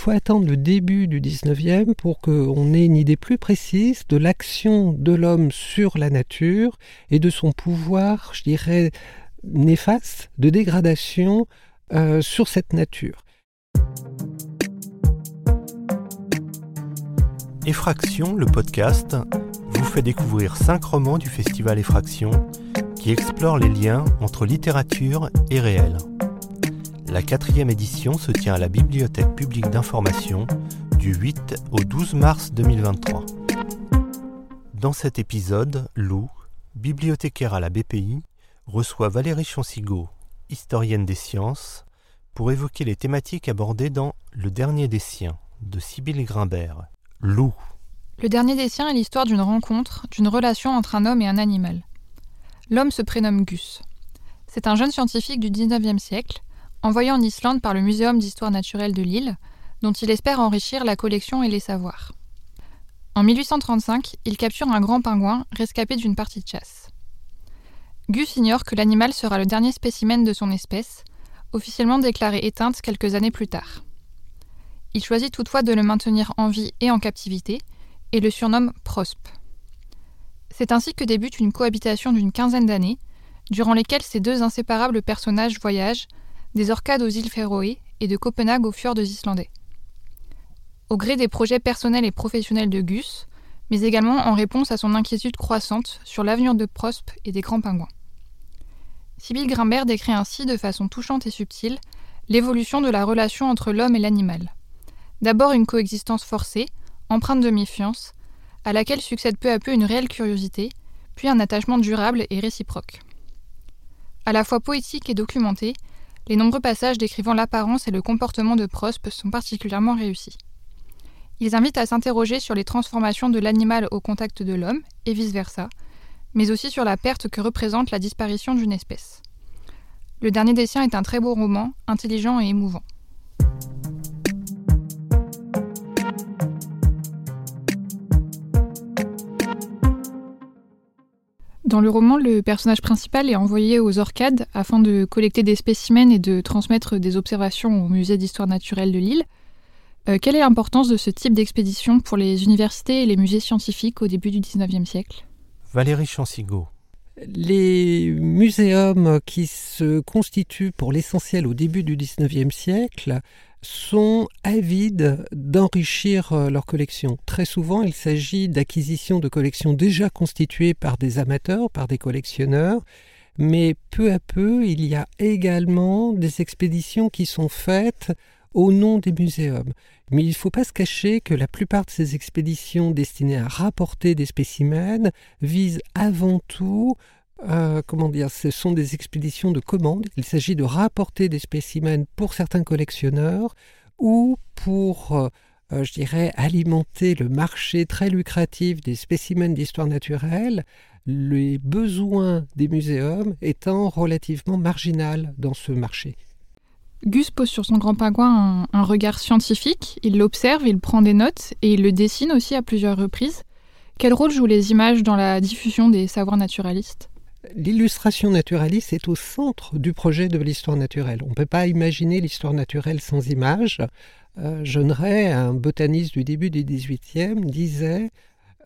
faut attendre le début du 19e pour qu'on ait une idée plus précise de l'action de l'homme sur la nature et de son pouvoir, je dirais, néfaste, de dégradation euh, sur cette nature. Effraction, le podcast, vous fait découvrir cinq romans du festival Effraction qui explorent les liens entre littérature et réel. La quatrième édition se tient à la Bibliothèque publique d'information du 8 au 12 mars 2023. Dans cet épisode, Lou, bibliothécaire à la BPI, reçoit Valérie Chansigo, historienne des sciences, pour évoquer les thématiques abordées dans Le dernier des siens de Sibylle Grimbert. Lou. Le dernier des siens est l'histoire d'une rencontre, d'une relation entre un homme et un animal. L'homme se prénomme Gus. C'est un jeune scientifique du 19e siècle envoyé en Islande par le Muséum d'histoire naturelle de Lille, dont il espère enrichir la collection et les savoirs. En 1835, il capture un grand pingouin rescapé d'une partie de chasse. Gus ignore que l'animal sera le dernier spécimen de son espèce, officiellement déclarée éteinte quelques années plus tard. Il choisit toutefois de le maintenir en vie et en captivité, et le surnomme Prosp. C'est ainsi que débute une cohabitation d'une quinzaine d'années, durant lesquelles ces deux inséparables personnages voyagent des Orcades aux îles Féroé et de Copenhague aux fjords islandais. Au gré des projets personnels et professionnels de Gus, mais également en réponse à son inquiétude croissante sur l'avenir de Prosp et des grands pingouins. Sibyl Grimbert décrit ainsi de façon touchante et subtile l'évolution de la relation entre l'homme et l'animal. D'abord une coexistence forcée, empreinte de méfiance, à laquelle succède peu à peu une réelle curiosité, puis un attachement durable et réciproque. À la fois poétique et documenté, les nombreux passages décrivant l'apparence et le comportement de Prospe sont particulièrement réussis. Ils invitent à s'interroger sur les transformations de l'animal au contact de l'homme, et vice-versa, mais aussi sur la perte que représente la disparition d'une espèce. Le dernier des siens est un très beau roman, intelligent et émouvant. Dans le roman, le personnage principal est envoyé aux Orcades afin de collecter des spécimens et de transmettre des observations au musée d'histoire naturelle de Lille. Euh, quelle est l'importance de ce type d'expédition pour les universités et les musées scientifiques au début du XIXe siècle? Valérie Chansigo. Les muséums qui se constituent pour l'essentiel au début du XIXe siècle sont avides d'enrichir euh, leur collection. Très souvent, il s'agit d'acquisition de collections déjà constituées par des amateurs, par des collectionneurs, mais peu à peu, il y a également des expéditions qui sont faites au nom des muséums. Mais il ne faut pas se cacher que la plupart de ces expéditions destinées à rapporter des spécimens visent avant tout euh, comment dire, ce sont des expéditions de commande. Il s'agit de rapporter des spécimens pour certains collectionneurs ou pour, euh, euh, je dirais, alimenter le marché très lucratif des spécimens d'histoire naturelle, les besoins des muséums étant relativement marginal dans ce marché. Gus pose sur son grand pingouin un regard scientifique, il l'observe, il prend des notes et il le dessine aussi à plusieurs reprises. Quel rôle jouent les images dans la diffusion des savoirs naturalistes? L'illustration naturaliste est au centre du projet de l'histoire naturelle. On ne peut pas imaginer l'histoire naturelle sans images. Euh, un botaniste du début du XVIIIe, disait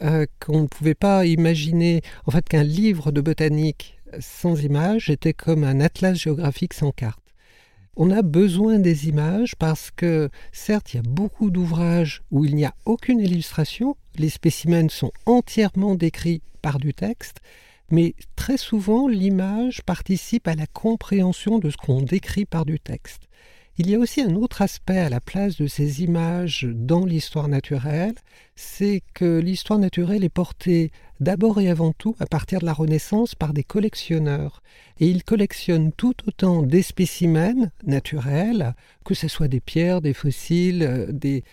euh, qu'on ne pouvait pas imaginer en fait qu'un livre de botanique sans images était comme un atlas géographique sans carte. On a besoin des images parce que certes il y a beaucoup d'ouvrages où il n'y a aucune illustration, les spécimens sont entièrement décrits par du texte, mais très souvent l'image participe à la compréhension de ce qu'on décrit par du texte. Il y a aussi un autre aspect à la place de ces images dans l'histoire naturelle, c'est que l'histoire naturelle est portée d'abord et avant tout à partir de la Renaissance par des collectionneurs. Et ils collectionnent tout autant des spécimens naturels, que ce soit des pierres, des fossiles, euh, des,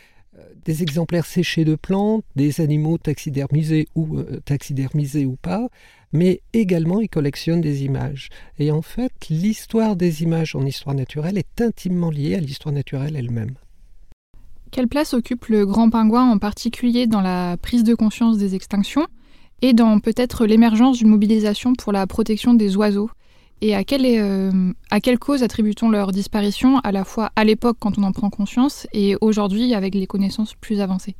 des exemplaires séchés de plantes, des animaux taxidermisés ou, euh, taxidermisés ou pas, mais également il collectionne des images. Et en fait, l'histoire des images en histoire naturelle est intimement liée à l'histoire naturelle elle-même. Quelle place occupe le grand pingouin en particulier dans la prise de conscience des extinctions et dans peut-être l'émergence d'une mobilisation pour la protection des oiseaux? Et à quelle, euh, à quelle cause attribue-t-on leur disparition, à la fois à l'époque quand on en prend conscience et aujourd'hui avec les connaissances plus avancées?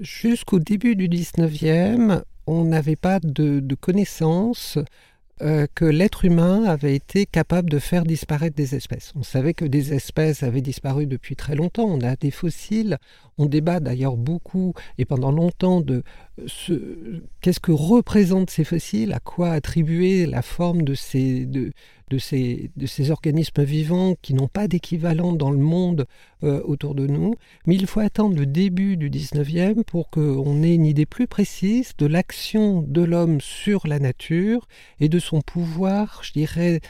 Jusqu'au début du 19e, on n'avait pas de connaissances euh, que l'être humain avait été capable de faire disparaître des espèces. On savait que des espèces avaient disparu depuis très longtemps. On a des fossiles. On débat d'ailleurs beaucoup et pendant longtemps de ce, qu'est-ce que représentent ces fossiles, à quoi attribuer la forme de ces, de ces, organismes vivants qui n'ont pas d'équivalent dans le monde euh, autour de nous. Mais il faut attendre le début du 19e pour qu'on ait une idée plus précise de l'action de l'homme sur la nature et de son pouvoir, je dirais,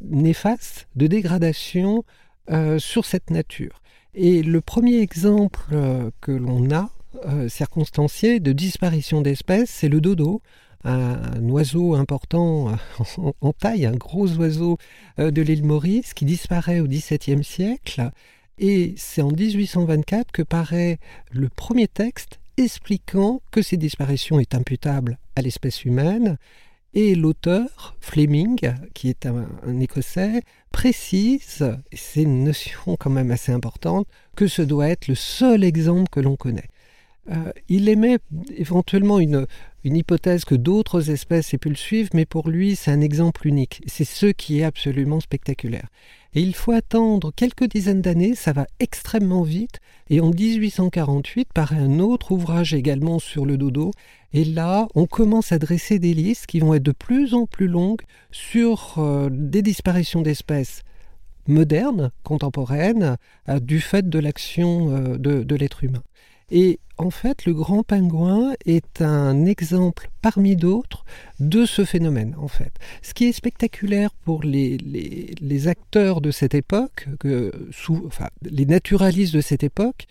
néfaste de dégradation euh, sur cette nature. Et le premier exemple euh, que l'on a, circonstancié, de disparition d'espèces, c'est le dodo, un, oiseau important en, taille, un gros oiseau euh, de l'île Maurice qui disparaît au XVIIe siècle. Et c'est en 1824 que paraît le premier texte expliquant que ces disparitions est imputable à l'espèce humaine. Et l'auteur, Fleming, qui est un, un Écossais, précise, et c'est une notion quand même assez importante, que ce doit être le seul exemple que l'on connaît. Euh, il émet éventuellement une, une hypothèse que d'autres espèces aient pu le suivre, mais pour lui, c'est un exemple unique. C'est ce qui est absolument spectaculaire. Et il faut attendre quelques dizaines d'années, ça va extrêmement vite, et en 1848 paraît un autre ouvrage également sur le dodo, et là, on commence à dresser des listes qui vont être de plus en plus longues sur euh, des disparitions d'espèces modernes, contemporaines, euh, du fait de l'action de, de l'être humain. En fait, le grand pingouin est un exemple parmi d'autres de ce phénomène, en fait. Ce qui est spectaculaire pour les, acteurs de cette époque, que, sous, enfin, les naturalistes de cette époque,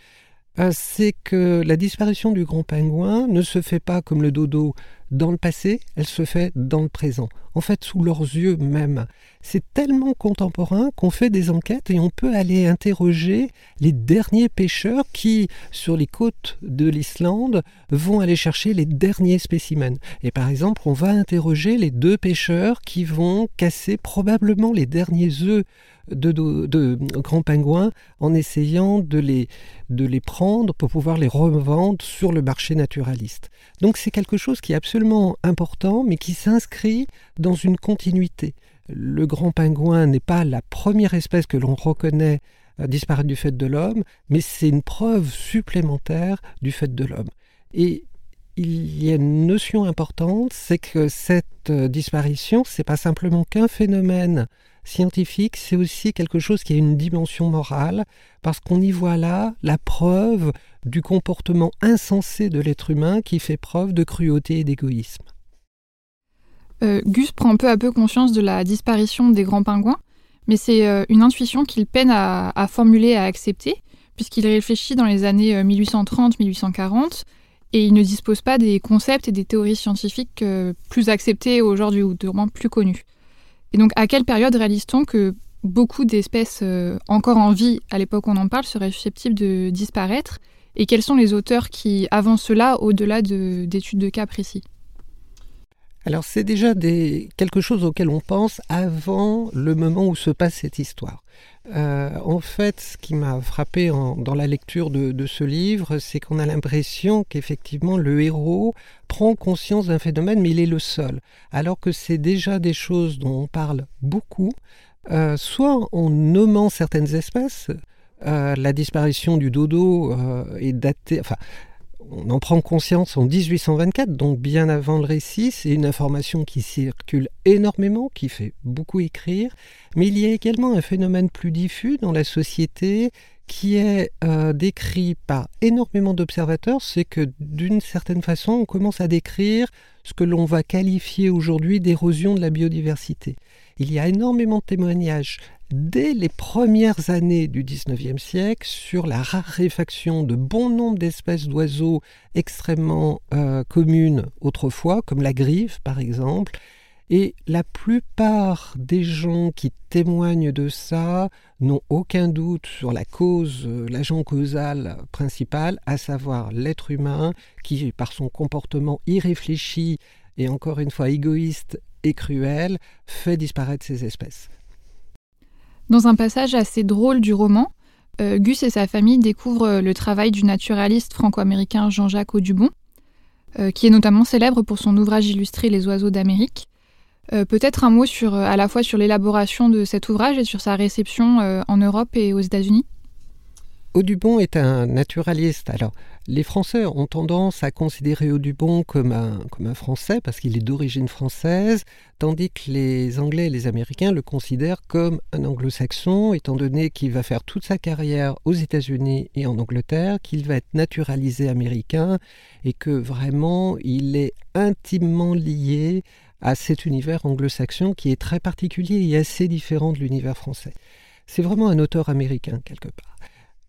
euh, c'est que la disparition du grand pingouin ne se fait pas comme le dodo dans le passé, elle se fait dans le présent, en fait sous leurs yeux même. C'est tellement contemporain qu'on fait des enquêtes et on peut aller interroger les derniers pêcheurs qui, sur les côtes de l'Islande, vont aller chercher les derniers spécimens. Et par exemple, on va interroger les deux pêcheurs qui vont casser probablement les derniers œufs de, grands pingouins en essayant de les, de les prendre pour pouvoir les revendre sur le marché naturaliste. Donc c'est quelque chose qui est absolument important, mais qui s'inscrit dans une continuité. Le grand pingouin n'est pas la première espèce que l'on reconnaît euh, disparaître du fait de l'homme, mais c'est une preuve supplémentaire du fait de l'homme. Et il y a une notion importante, c'est que cette euh, disparition, c'est pas simplement qu'un phénomène scientifique, c'est aussi quelque chose qui a une dimension morale, parce qu'on y voit là la preuve du comportement insensé de l'être humain qui fait preuve de cruauté et d'égoïsme. Euh, Gus prend peu à peu conscience de la disparition des grands pingouins, mais c'est euh, une intuition qu'il peine à, formuler, à accepter, puisqu'il réfléchit dans les années 1830-1840 euh, et il ne dispose pas des concepts et des théories scientifiques plus acceptés aujourd'hui ou moins plus connus. Et donc, à quelle période réalise-t-on que beaucoup d'espèces encore en vie, à l'époque où on en parle, seraient susceptibles de disparaître? Et quels sont les auteurs qui avancent cela au-delà d'études de, cas précis? Alors c'est déjà des, quelque chose auquel on pense avant le moment où se passe cette histoire. Euh, en fait, ce qui m'a frappé dans la lecture de, ce livre, c'est qu'on a l'impression qu'effectivement le héros prend conscience d'un phénomène, mais il est le seul. Alors que c'est déjà des choses dont on parle beaucoup, euh, soit en nommant certaines espèces, euh, la disparition du dodo est datée, on en prend conscience en 1824, donc bien avant le récit. C'est une information qui circule énormément, qui fait beaucoup écrire. Mais il y a également un phénomène plus diffus dans la société qui est euh, décrit par énormément d'observateurs, c'est que d'une certaine façon, on commence à décrire ce que l'on va qualifier aujourd'hui d'érosion de la biodiversité. Il y a énormément de témoignages dès les premières années du XIXe siècle sur la raréfaction de bon nombre d'espèces d'oiseaux extrêmement euh, communes autrefois, comme la griffe par exemple. Et la plupart des gens qui témoignent de ça n'ont aucun doute sur la cause, euh, l'agent causal principal, à savoir l'être humain qui, par son comportement irréfléchi et encore une fois égoïste et cruel, fait disparaître ces espèces. Dans un passage assez drôle du roman, euh, Gus et sa famille découvrent le travail du naturaliste franco-américain Jean-Jacques Audubon, euh, qui est notamment célèbre pour son ouvrage illustré Les oiseaux d'Amérique. Euh, peut-être un mot sur, à la fois sur l'élaboration de cet ouvrage et sur sa réception en Europe et aux États-Unis? Audubon est un naturaliste. Alors, les Français ont tendance à considérer Audubon comme un, comme un Français parce qu'il est d'origine française, tandis que les Anglais et les Américains le considèrent comme un anglo-saxon, étant donné qu'il va faire toute sa carrière aux États-Unis et en Angleterre, qu'il va être naturalisé américain et que vraiment il est intimement lié à cet univers anglo-saxon qui est très particulier et assez différent de l'univers français. C'est vraiment un auteur américain quelque part.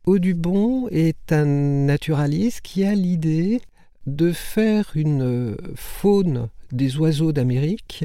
Audubon est un naturaliste qui a l'idée de faire une euh, faune des oiseaux d'Amérique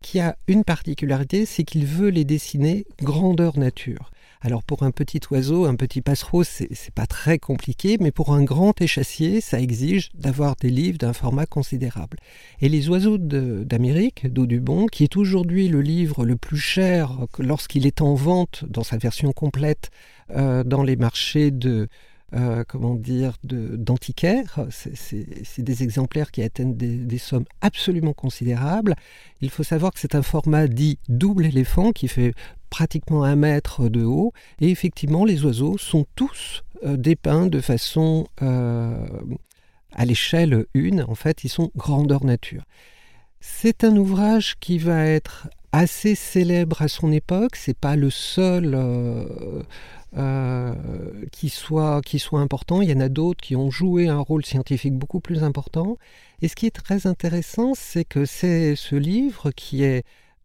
qui a une particularité, c'est qu'il veut les dessiner grandeur nature. Alors pour un petit oiseau, un petit passereau, c'est pas très compliqué, mais pour un grand échassier, ça exige d'avoir des livres d'un format considérable. Et les oiseaux d'Amérique, d'Audubon, qui est aujourd'hui le livre le plus cher lorsqu'il est en vente dans sa version complète euh, dans les marchés de euh, comment dire, d'antiquaires. C'est des exemplaires qui atteignent des, sommes absolument considérables. Il faut savoir que c'est un format dit double éléphant qui fait pratiquement un mètre de haut. Et effectivement, les oiseaux sont tous euh, dépeints de façon euh, à l'échelle une. En fait, ils sont grandeur nature. C'est un ouvrage qui va être assez célèbre à son époque. C'est pas le seul euh, qui, soit, qui soit important. Il y en a d'autres qui ont joué un rôle scientifique beaucoup plus important. Et ce qui est très intéressant, c'est que c'est ce livre qui est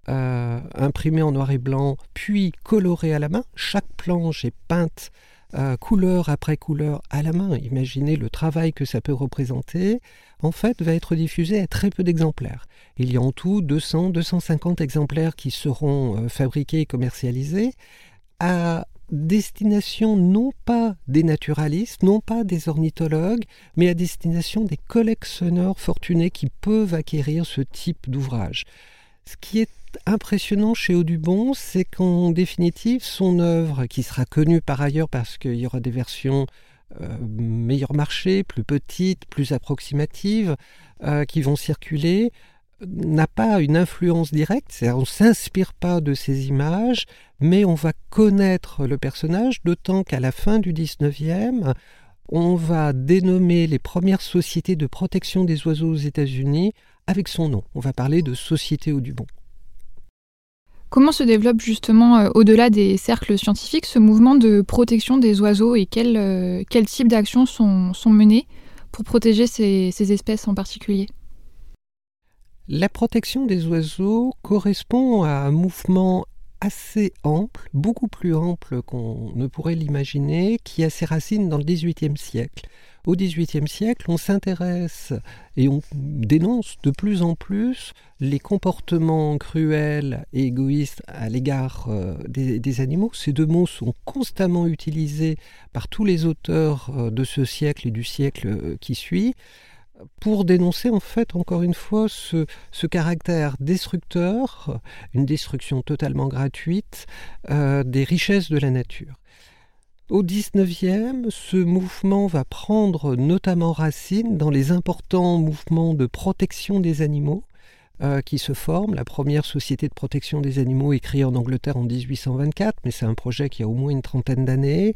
euh, imprimé en noir et blanc, puis coloré à la main. Chaque planche est peinte euh, couleur après couleur à la main. Imaginez le travail que ça peut représenter. En fait, va être diffusé à très peu d'exemplaires. Il y a en tout 200, 250 exemplaires qui seront fabriqués et commercialisés à destination non pas des naturalistes, non pas des ornithologues, mais à destination des collectionneurs fortunés qui peuvent acquérir ce type d'ouvrage. Ce qui est impressionnant chez Audubon, c'est qu'en définitive, son œuvre, qui sera connue par ailleurs parce qu'il y aura des versions euh, meilleur marché, plus petites, plus approximatives, euh, qui vont circuler, n'a pas une influence directe, c'est-à-dire on ne s'inspire pas de ces images, mais on va connaître le personnage, d'autant qu'à la fin du 19e, on va dénommer les premières sociétés de protection des oiseaux aux États-Unis avec son nom. On va parler de Société Audubon. Comment se développe justement, euh, au-delà des cercles scientifiques, ce mouvement de protection des oiseaux et quels euh, types d'actions sont, menées pour protéger ces espèces en particulier? La protection des oiseaux correspond à un mouvement assez ample, beaucoup plus ample qu'on ne pourrait l'imaginer, qui a ses racines dans le XVIIIe siècle. Au XVIIIe siècle, on s'intéresse et on dénonce de plus en plus les comportements cruels et égoïstes à l'égard euh, des, des, animaux. Ces deux mots sont constamment utilisés par tous les auteurs euh, de ce siècle et du siècle euh, qui suit pour dénoncer en fait encore une fois ce, caractère destructeur, une destruction totalement gratuite euh, des richesses de la nature. Au XIXe, ce mouvement va prendre notamment racine dans les importants mouvements de protection des animaux euh, qui se forment. La première société de protection des animaux est créée en Angleterre en 1824, mais c'est un projet qui a au moins une trentaine d'années.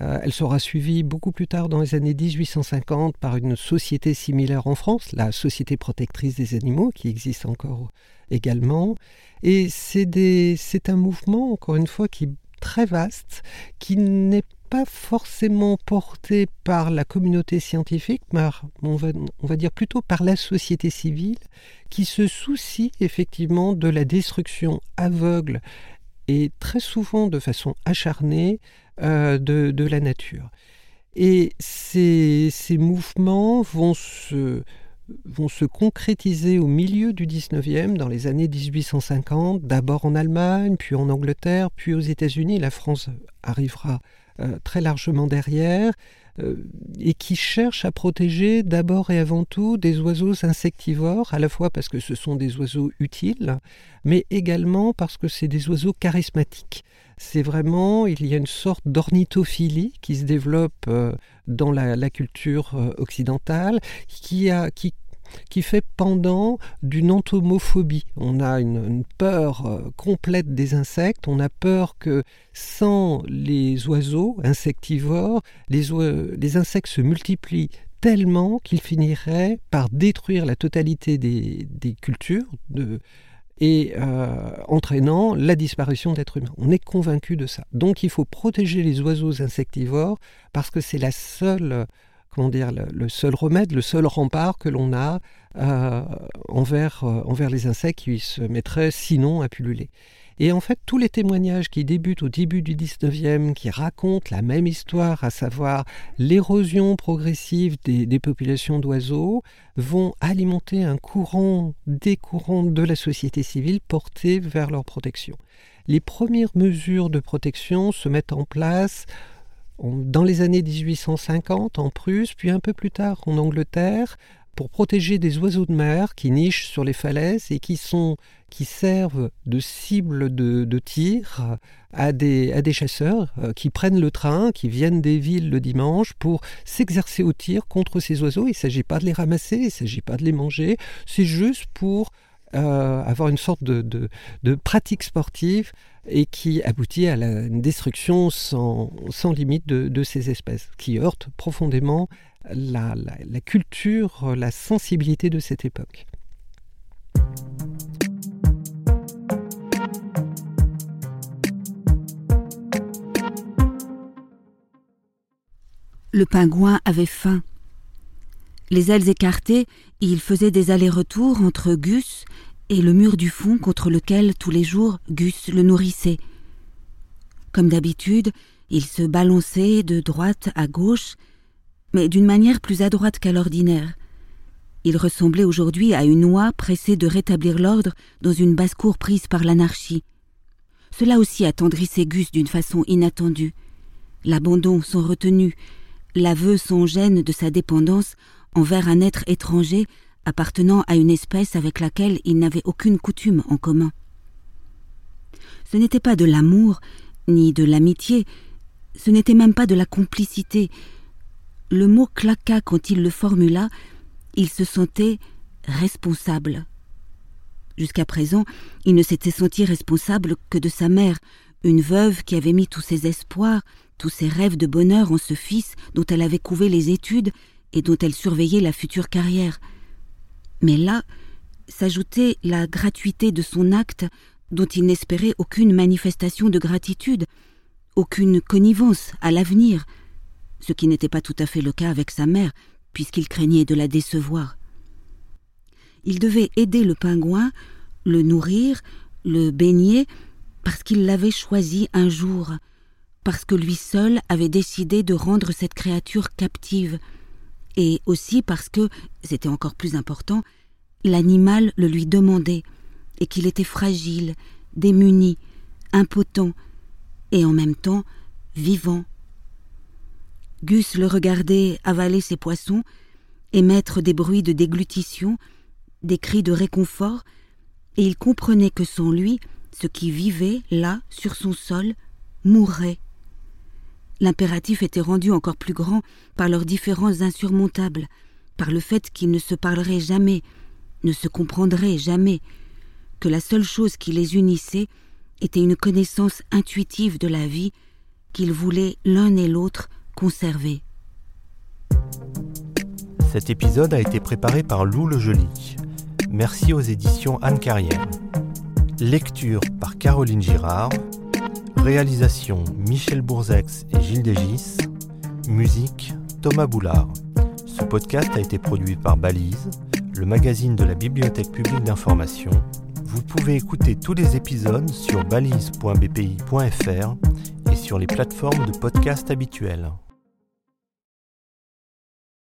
Euh, elle sera suivie beaucoup plus tard dans les années 1850 par une société similaire en France, la Société protectrice des animaux, qui existe encore également. Et c'est un mouvement, encore une fois, qui est très vaste, qui n'est pas forcément porté par la communauté scientifique, mais on va, on va dire plutôt par la société civile, qui se soucie effectivement de la destruction aveugle et très souvent de façon acharnée euh, de, la nature. Et ces, mouvements vont se, vont se concrétiser au milieu du 19e, dans les années 1850, d'abord en Allemagne, puis en Angleterre, puis aux États-Unis. La France arrivera euh, très largement derrière. Et qui cherche à protéger d'abord et avant tout des oiseaux insectivores, à la fois parce que ce sont des oiseaux utiles, mais également parce que c'est des oiseaux charismatiques. C'est vraiment, il y a une sorte d'ornithophilie qui se développe dans la, culture occidentale, qui, a, qui qui fait pendant d'une entomophobie. On a une, peur euh, complète des insectes, on a peur que sans les oiseaux insectivores, les, insectes se multiplient tellement qu'ils finiraient par détruire la totalité des, cultures et euh, entraînant la disparition d'êtres humains. On est convaincu de ça. Donc il faut protéger les oiseaux insectivores parce que c'est la seule comment dire, le, seul remède, le seul rempart que l'on a euh, envers, euh, envers les insectes qui se mettraient sinon à pulluler. Et en fait, tous les témoignages qui débutent au début du 19e, qui racontent la même histoire, à savoir l'érosion progressive des, des populations d'oiseaux, vont alimenter un courant, des courants de la société civile portés vers leur protection. Les premières mesures de protection se mettent en place dans les années 1850 en Prusse, puis un peu plus tard en Angleterre, pour protéger des oiseaux de mer qui nichent sur les falaises et qui, servent de cible de, tir à des, à des chasseurs euh, qui prennent le train, qui viennent des villes le dimanche pour s'exercer au tir contre ces oiseaux. Il ne s'agit pas de les ramasser, il ne s'agit pas de les manger, c'est juste pour euh, avoir une sorte de, pratique sportive et qui aboutit à la destruction sans, sans limite de, ces espèces, qui heurte profondément la, culture, la sensibilité de cette époque. Le pingouin avait faim. Les ailes écartées, il faisait des allers-retours entre Gus et le mur du fond contre lequel tous les jours Gus le nourrissait. Comme d'habitude, il se balançait de droite à gauche, mais d'une manière plus adroite qu'à l'ordinaire. Il ressemblait aujourd'hui à une oie pressée de rétablir l'ordre dans une basse-cour prise par l'anarchie. Cela aussi attendrissait Gus d'une façon inattendue. L'abandon sans retenue, l'aveu sans gêne de sa dépendance envers un être étranger appartenant à une espèce avec laquelle il n'avait aucune coutume en commun. Ce n'était pas de l'amour, ni de l'amitié, ce n'était même pas de la complicité. Le mot claqua quand il le formula, il se sentait responsable. Jusqu'à présent, il ne s'était senti responsable que de sa mère, une veuve qui avait mis tous ses espoirs, tous ses rêves de bonheur en ce fils dont elle avait couvé les études et dont elle surveillait la future carrière. Mais là s'ajoutait la gratuité de son acte dont il n'espérait aucune manifestation de gratitude, aucune connivence à l'avenir, ce qui n'était pas tout à fait le cas avec sa mère, puisqu'il craignait de la décevoir. Il devait aider le pingouin, le nourrir, le baigner, parce qu'il l'avait choisi un jour, parce que lui seul avait décidé de rendre cette créature captive, et aussi parce que, c'était encore plus important, l'animal le lui demandait, et qu'il était fragile, démuni, impotent, et en même temps vivant. Gus le regardait avaler ses poissons, émettre des bruits de déglutition, des cris de réconfort, et il comprenait que sans lui, ce qui vivait là, sur son sol, mourrait. L'impératif était rendu encore plus grand par leurs différences insurmontables, par le fait qu'ils ne se parleraient jamais, ne se comprendraient jamais, que la seule chose qui les unissait était une connaissance intuitive de la vie qu'ils voulaient l'un et l'autre conserver. Cet épisode a été préparé par Lou Le Joli. Merci aux éditions Anne Carrière. Lecture par Caroline Girard. Réalisation Michel Bourzex et Gilles Dégis. Musique Thomas Boulard. Ce podcast a été produit par Balise, le magazine de la Bibliothèque publique d'information. Vous pouvez écouter tous les épisodes sur balise.bpi.fr et sur les plateformes de podcast habituelles.